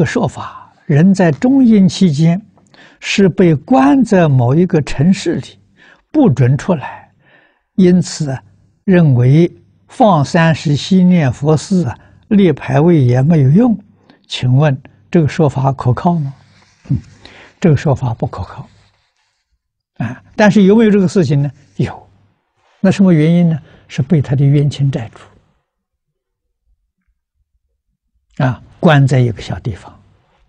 个说法，人在中阴期间是被关在某一个城市里，不准出来，因此认为放三时息念佛寺啊、立牌位也没有用。请问这个说法可靠吗？嗯，这个说法不可靠。啊，但是有没有这个事情呢？有。那什么原因呢？是被他的冤亲债主。啊，关在一个小地方，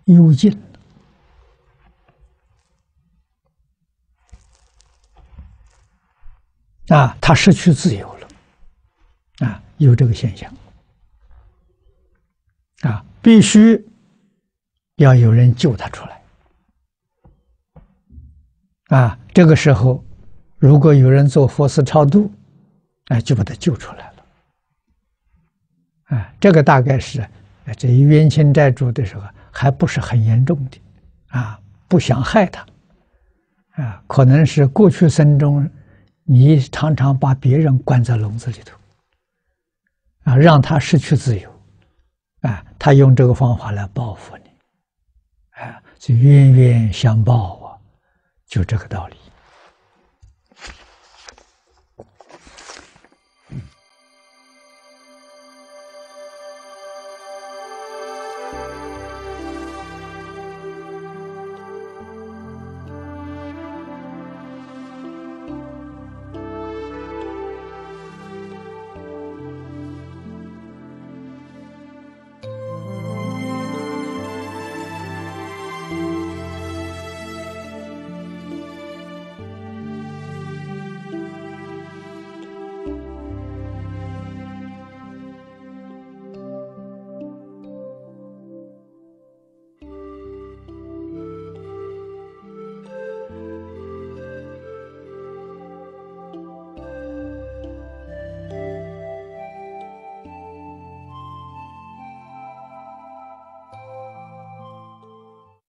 幽禁啊，他失去自由了，啊，有这个现象，啊，必须要有人救他出来，啊，这个时候，如果有人做佛事超度，啊，就把他救出来了，啊，这个大概是。这冤亲债主的时候，还不是很严重的，啊，不想害他，啊，可能是过去生中，你常常把别人关在笼子里头，啊，让他失去自由，啊，他用这个方法来报复你，啊，就冤冤相报啊，就这个道理。